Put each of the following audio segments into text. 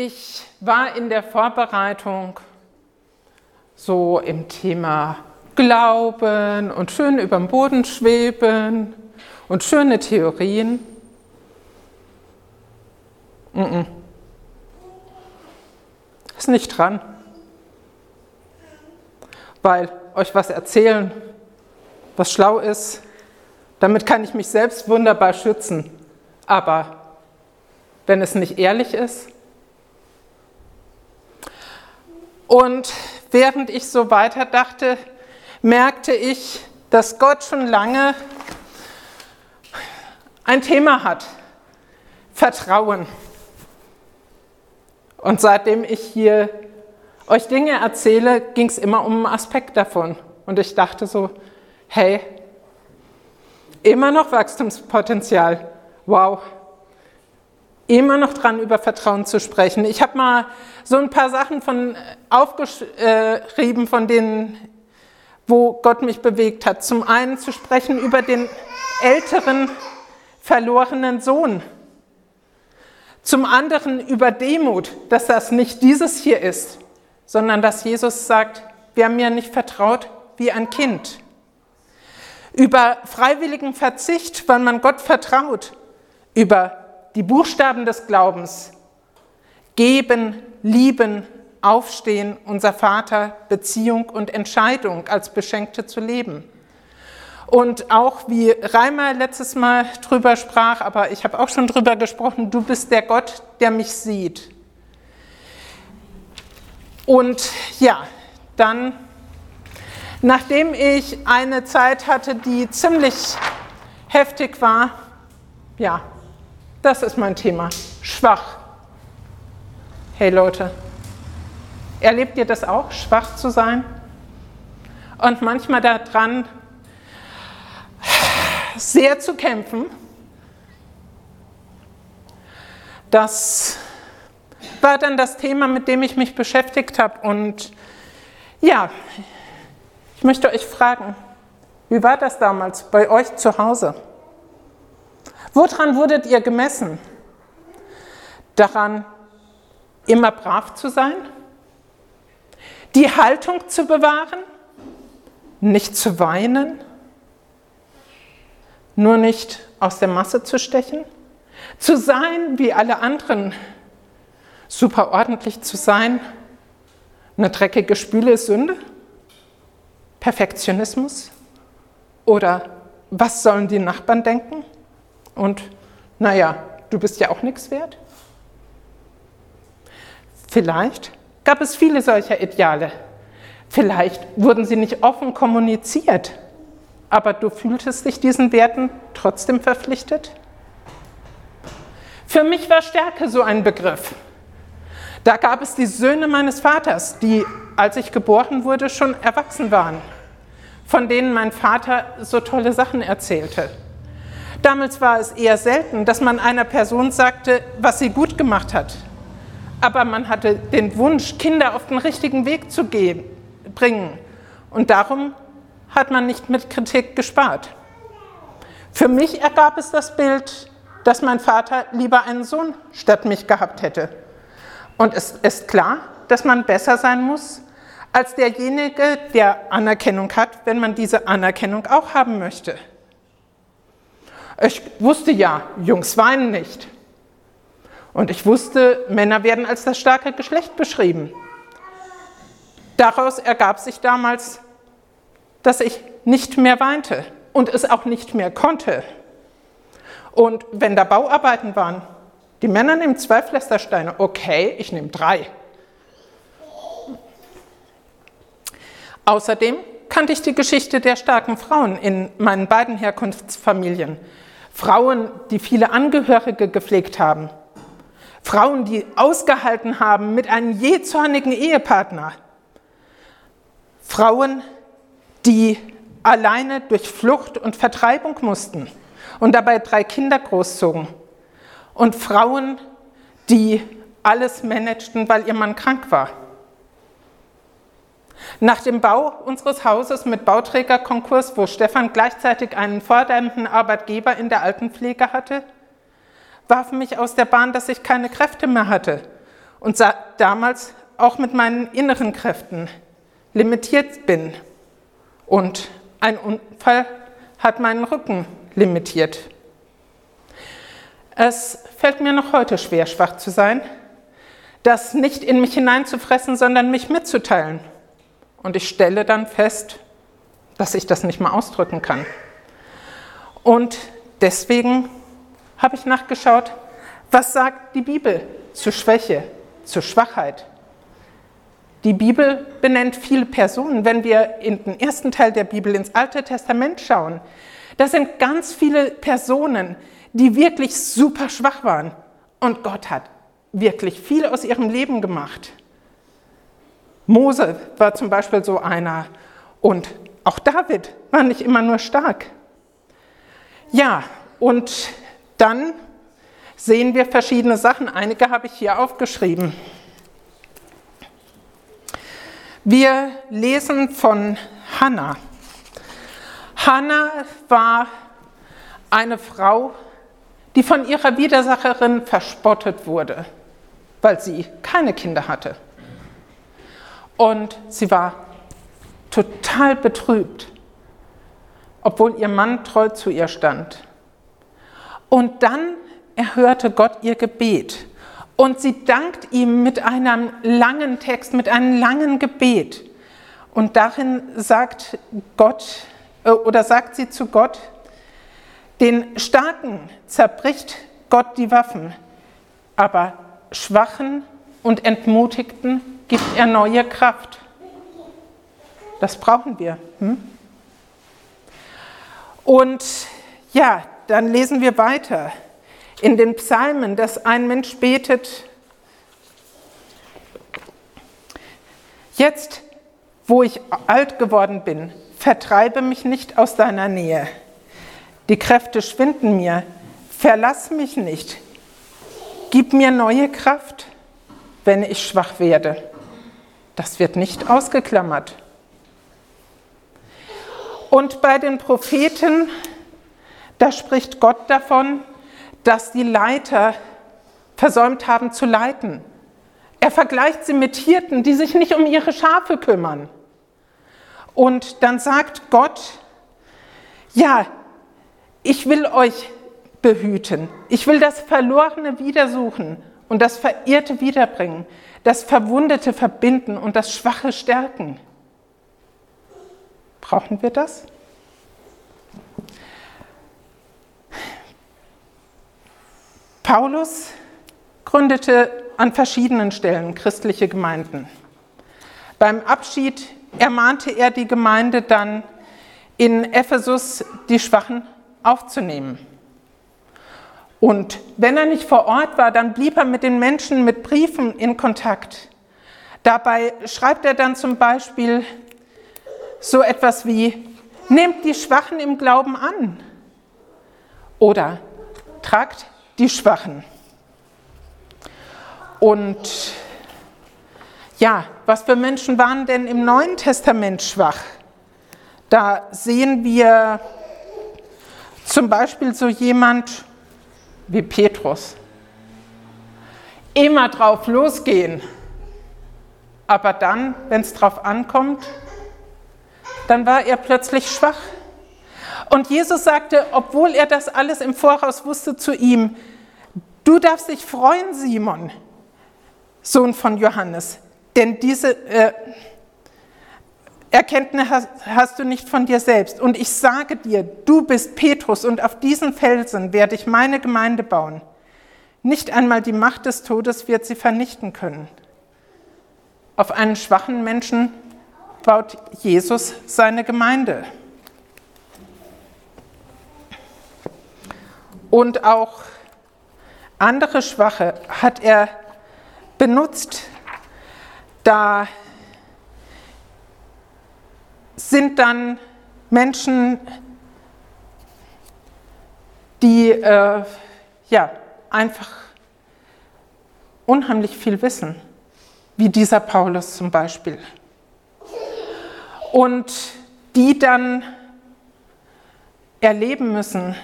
Ich war in der Vorbereitung so im Thema Glauben und schön über dem Boden schweben und schöne Theorien. Mm -mm. Ist nicht dran. Weil euch was erzählen, was schlau ist, damit kann ich mich selbst wunderbar schützen. Aber wenn es nicht ehrlich ist, und während ich so weiter dachte, merkte ich, dass Gott schon lange ein Thema hat. Vertrauen. Und seitdem ich hier euch Dinge erzähle, ging es immer um einen Aspekt davon. Und ich dachte so, hey, immer noch Wachstumspotenzial. Wow. Immer noch dran, über Vertrauen zu sprechen. Ich habe mal so ein paar Sachen von aufgeschrieben, von denen, wo Gott mich bewegt hat. Zum einen zu sprechen über den älteren verlorenen Sohn. Zum anderen über Demut, dass das nicht dieses hier ist, sondern dass Jesus sagt, wer mir nicht vertraut wie ein Kind. Über freiwilligen Verzicht, weil man Gott vertraut. Über die Buchstaben des Glaubens. Geben, lieben, aufstehen, unser Vater, Beziehung und Entscheidung als Beschenkte zu leben. Und auch wie Reimer letztes Mal drüber sprach, aber ich habe auch schon drüber gesprochen, du bist der Gott, der mich sieht. Und ja, dann, nachdem ich eine Zeit hatte, die ziemlich heftig war, ja, das ist mein Thema, schwach. Hey Leute, erlebt ihr das auch, schwach zu sein? Und manchmal daran sehr zu kämpfen. Das war dann das Thema, mit dem ich mich beschäftigt habe. Und ja, ich möchte euch fragen, wie war das damals bei euch zu Hause? Woran wurdet ihr gemessen? Daran, immer brav zu sein? Die Haltung zu bewahren? Nicht zu weinen? nur nicht aus der Masse zu stechen, zu sein wie alle anderen, super ordentlich zu sein, eine dreckige Spüle ist Sünde, Perfektionismus oder was sollen die Nachbarn denken und naja, du bist ja auch nichts wert. Vielleicht gab es viele solcher Ideale. Vielleicht wurden sie nicht offen kommuniziert aber du fühltest dich diesen Werten trotzdem verpflichtet? Für mich war Stärke so ein Begriff. Da gab es die Söhne meines Vaters, die, als ich geboren wurde, schon erwachsen waren, von denen mein Vater so tolle Sachen erzählte. Damals war es eher selten, dass man einer Person sagte, was sie gut gemacht hat. Aber man hatte den Wunsch, Kinder auf den richtigen Weg zu gehen, bringen. Und darum hat man nicht mit Kritik gespart. Für mich ergab es das Bild, dass mein Vater lieber einen Sohn statt mich gehabt hätte. Und es ist klar, dass man besser sein muss als derjenige, der Anerkennung hat, wenn man diese Anerkennung auch haben möchte. Ich wusste ja, Jungs weinen nicht. Und ich wusste, Männer werden als das starke Geschlecht beschrieben. Daraus ergab sich damals dass ich nicht mehr weinte und es auch nicht mehr konnte. Und wenn da Bauarbeiten waren, die Männer nehmen zwei Pflastersteine, okay, ich nehme drei. Außerdem kannte ich die Geschichte der starken Frauen in meinen beiden Herkunftsfamilien. Frauen, die viele Angehörige gepflegt haben. Frauen, die ausgehalten haben mit einem jähzornigen Ehepartner. Frauen, die alleine durch Flucht und Vertreibung mussten und dabei drei Kinder großzogen. Und Frauen, die alles managten, weil ihr Mann krank war. Nach dem Bau unseres Hauses mit Bauträgerkonkurs, wo Stefan gleichzeitig einen fordernden Arbeitgeber in der Altenpflege hatte, warf mich aus der Bahn, dass ich keine Kräfte mehr hatte und damals auch mit meinen inneren Kräften limitiert bin. Und ein Unfall hat meinen Rücken limitiert. Es fällt mir noch heute schwer, schwach zu sein, das nicht in mich hineinzufressen, sondern mich mitzuteilen. Und ich stelle dann fest, dass ich das nicht mal ausdrücken kann. Und deswegen habe ich nachgeschaut, was sagt die Bibel zu Schwäche, zu Schwachheit. Die Bibel benennt viele Personen. Wenn wir in den ersten Teil der Bibel ins Alte Testament schauen, da sind ganz viele Personen, die wirklich super schwach waren. Und Gott hat wirklich viel aus ihrem Leben gemacht. Mose war zum Beispiel so einer. Und auch David war nicht immer nur stark. Ja, und dann sehen wir verschiedene Sachen. Einige habe ich hier aufgeschrieben. Wir lesen von Hannah. Hannah war eine Frau, die von ihrer Widersacherin verspottet wurde, weil sie keine Kinder hatte. Und sie war total betrübt, obwohl ihr Mann treu zu ihr stand. Und dann erhörte Gott ihr Gebet und sie dankt ihm mit einem langen Text, mit einem langen Gebet. Und darin sagt Gott äh, oder sagt sie zu Gott, den Starken zerbricht Gott die Waffen, aber Schwachen und Entmutigten gibt er neue Kraft. Das brauchen wir. Hm? Und ja, dann lesen wir weiter in den Psalmen, dass ein Mensch betet, jetzt, wo ich alt geworden bin, vertreibe mich nicht aus deiner Nähe. Die Kräfte schwinden mir, verlass mich nicht, gib mir neue Kraft, wenn ich schwach werde. Das wird nicht ausgeklammert. Und bei den Propheten, da spricht Gott davon, dass die Leiter versäumt haben zu leiten. Er vergleicht sie mit Hirten, die sich nicht um ihre Schafe kümmern. Und dann sagt Gott, ja, ich will euch behüten. Ich will das Verlorene wiedersuchen und das Verirrte wiederbringen, das Verwundete verbinden und das Schwache stärken. Brauchen wir das? Paulus gründete an verschiedenen Stellen christliche Gemeinden. Beim Abschied ermahnte er die Gemeinde dann, in Ephesus die Schwachen aufzunehmen. Und wenn er nicht vor Ort war, dann blieb er mit den Menschen mit Briefen in Kontakt. Dabei schreibt er dann zum Beispiel so etwas wie, nehmt die Schwachen im Glauben an oder tragt die Schwachen. Und ja, was für Menschen waren denn im Neuen Testament schwach? Da sehen wir zum Beispiel so jemand wie Petrus. Immer drauf losgehen. Aber dann, wenn es drauf ankommt, dann war er plötzlich schwach. Und Jesus sagte, obwohl er das alles im Voraus wusste, zu ihm, du darfst dich freuen, Simon, Sohn von Johannes, denn diese äh, Erkenntnis hast, hast du nicht von dir selbst. Und ich sage dir, du bist Petrus und auf diesen Felsen werde ich meine Gemeinde bauen. Nicht einmal die Macht des Todes wird sie vernichten können. Auf einen schwachen Menschen baut Jesus seine Gemeinde. und auch andere Schwache hat er benutzt. Da sind dann Menschen, die äh, ja einfach unheimlich viel wissen, wie dieser Paulus zum Beispiel. Und die dann erleben müssen,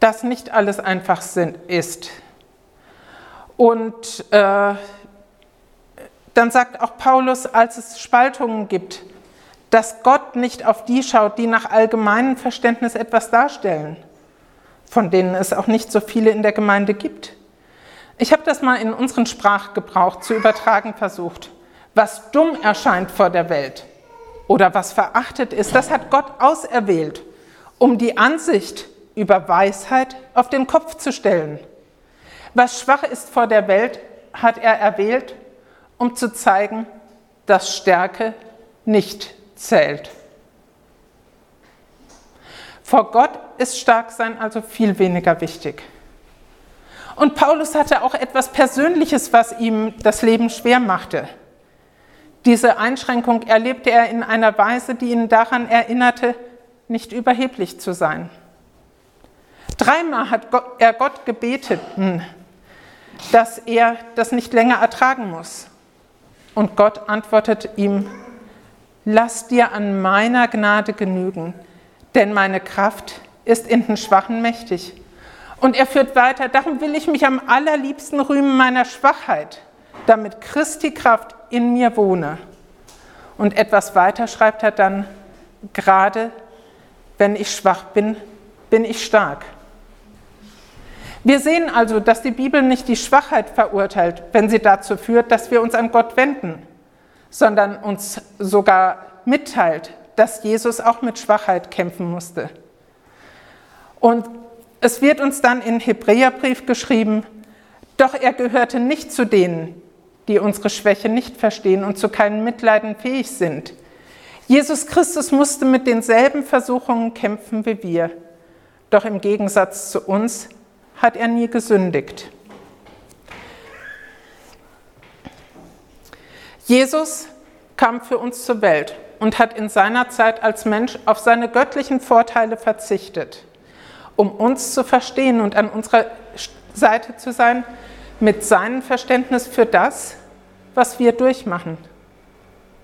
dass nicht alles einfach ist. Und äh, dann sagt auch Paulus, als es Spaltungen gibt, dass Gott nicht auf die schaut, die nach allgemeinem Verständnis etwas darstellen, von denen es auch nicht so viele in der Gemeinde gibt. Ich habe das mal in unseren Sprachgebrauch zu übertragen versucht. Was dumm erscheint vor der Welt oder was verachtet ist, das hat Gott auserwählt, um die Ansicht über Weisheit auf den Kopf zu stellen. Was schwach ist vor der Welt, hat er erwählt, um zu zeigen, dass Stärke nicht zählt. Vor Gott ist Starksein also viel weniger wichtig. Und Paulus hatte auch etwas Persönliches, was ihm das Leben schwer machte. Diese Einschränkung erlebte er in einer Weise, die ihn daran erinnerte, nicht überheblich zu sein. Dreimal hat er Gott gebeten, dass er das nicht länger ertragen muss. Und Gott antwortet ihm, lass dir an meiner Gnade genügen, denn meine Kraft ist in den Schwachen mächtig. Und er führt weiter, darum will ich mich am allerliebsten rühmen meiner Schwachheit, damit Christi Kraft in mir wohne. Und etwas weiter schreibt er dann, gerade wenn ich schwach bin, bin ich stark. Wir sehen also, dass die Bibel nicht die Schwachheit verurteilt, wenn sie dazu führt, dass wir uns an Gott wenden, sondern uns sogar mitteilt, dass Jesus auch mit Schwachheit kämpfen musste. Und es wird uns dann in Hebräerbrief geschrieben, doch er gehörte nicht zu denen, die unsere Schwäche nicht verstehen und zu keinen Mitleiden fähig sind. Jesus Christus musste mit denselben Versuchungen kämpfen wie wir, doch im Gegensatz zu uns hat er nie gesündigt. Jesus kam für uns zur Welt und hat in seiner Zeit als Mensch auf seine göttlichen Vorteile verzichtet, um uns zu verstehen und an unserer Seite zu sein mit seinem Verständnis für das, was wir durchmachen.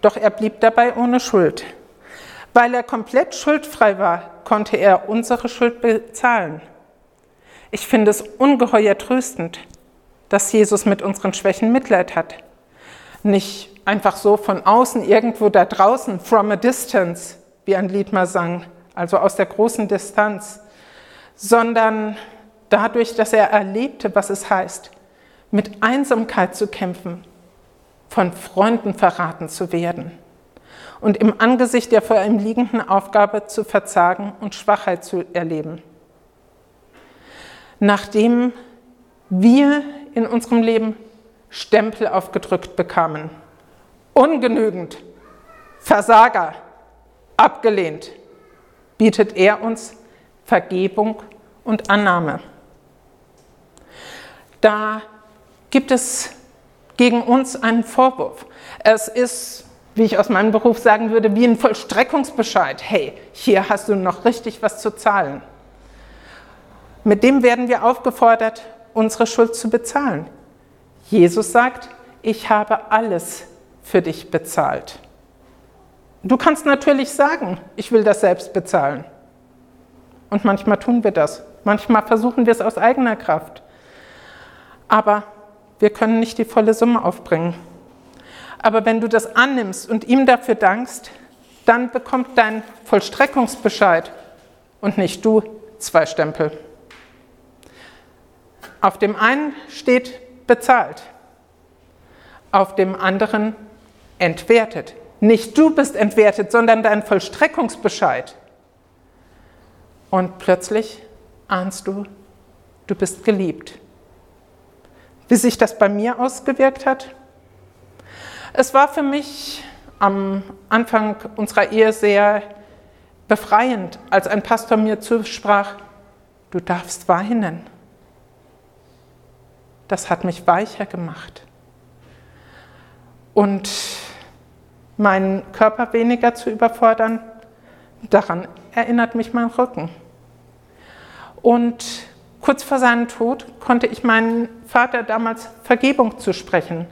Doch er blieb dabei ohne Schuld. Weil er komplett schuldfrei war, konnte er unsere Schuld bezahlen. Ich finde es ungeheuer tröstend, dass Jesus mit unseren Schwächen Mitleid hat. Nicht einfach so von außen, irgendwo da draußen, from a distance, wie ein Lied mal sang, also aus der großen Distanz, sondern dadurch, dass er erlebte, was es heißt, mit Einsamkeit zu kämpfen, von Freunden verraten zu werden und im Angesicht der vor ihm liegenden Aufgabe zu verzagen und Schwachheit zu erleben nachdem wir in unserem Leben Stempel aufgedrückt bekamen. Ungenügend, Versager, abgelehnt, bietet er uns Vergebung und Annahme. Da gibt es gegen uns einen Vorwurf. Es ist, wie ich aus meinem Beruf sagen würde, wie ein Vollstreckungsbescheid. Hey, hier hast du noch richtig was zu zahlen. Mit dem werden wir aufgefordert, unsere Schuld zu bezahlen. Jesus sagt, ich habe alles für dich bezahlt. Du kannst natürlich sagen, ich will das selbst bezahlen. Und manchmal tun wir das. Manchmal versuchen wir es aus eigener Kraft. Aber wir können nicht die volle Summe aufbringen. Aber wenn du das annimmst und ihm dafür dankst, dann bekommt dein Vollstreckungsbescheid und nicht du zwei Stempel. Auf dem einen steht bezahlt, auf dem anderen entwertet. Nicht du bist entwertet, sondern dein Vollstreckungsbescheid. Und plötzlich ahnst du, du bist geliebt. Wie sich das bei mir ausgewirkt hat? Es war für mich am Anfang unserer Ehe sehr befreiend, als ein Pastor mir zusprach, du darfst weinen das hat mich weicher gemacht. Und meinen Körper weniger zu überfordern, daran erinnert mich mein Rücken. Und kurz vor seinem Tod konnte ich meinen Vater damals Vergebung zusprechen.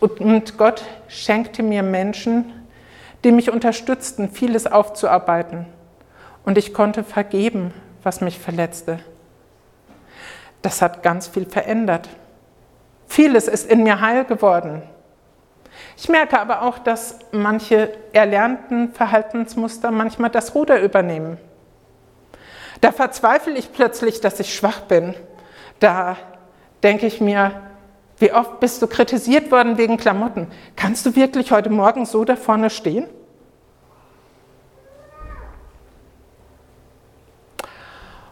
Und Gott schenkte mir Menschen, die mich unterstützten, vieles aufzuarbeiten. Und ich konnte vergeben, was mich verletzte das hat ganz viel verändert. Vieles ist in mir heil geworden. Ich merke aber auch, dass manche erlernten Verhaltensmuster manchmal das Ruder übernehmen. Da verzweifle ich plötzlich, dass ich schwach bin. Da denke ich mir, wie oft bist du kritisiert worden wegen Klamotten? Kannst du wirklich heute Morgen so da vorne stehen?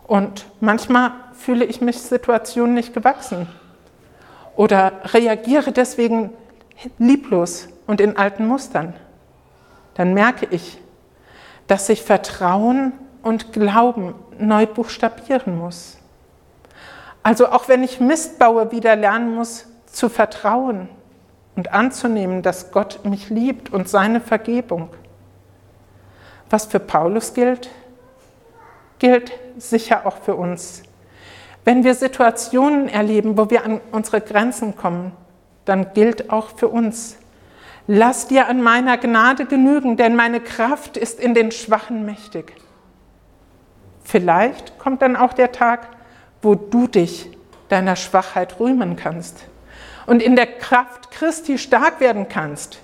Und manchmal fühle ich mich Situationen nicht gewachsen oder reagiere deswegen lieblos und in alten Mustern. Dann merke ich, dass sich Vertrauen und Glauben neu buchstabieren muss. Also auch wenn ich Mist baue, wieder lernen muss zu vertrauen und anzunehmen, dass Gott mich liebt und seine Vergebung. Was für Paulus gilt, gilt sicher auch für uns. Wenn wir Situationen erleben, wo wir an unsere Grenzen kommen, dann gilt auch für uns. Lass dir an meiner Gnade genügen, denn meine Kraft ist in den Schwachen mächtig. Vielleicht kommt dann auch der Tag, wo du dich deiner Schwachheit rühmen kannst und in der Kraft Christi stark werden kannst.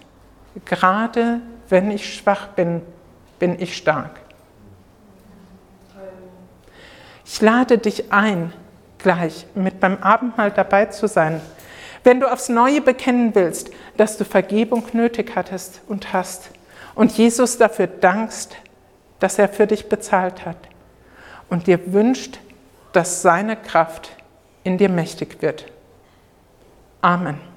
Gerade wenn ich schwach bin, bin ich stark. Ich lade dich ein, gleich mit beim Abendmahl dabei zu sein. Wenn du aufs Neue bekennen willst, dass du Vergebung nötig hattest und hast und Jesus dafür dankst, dass er für dich bezahlt hat und dir wünscht, dass seine Kraft in dir mächtig wird. Amen.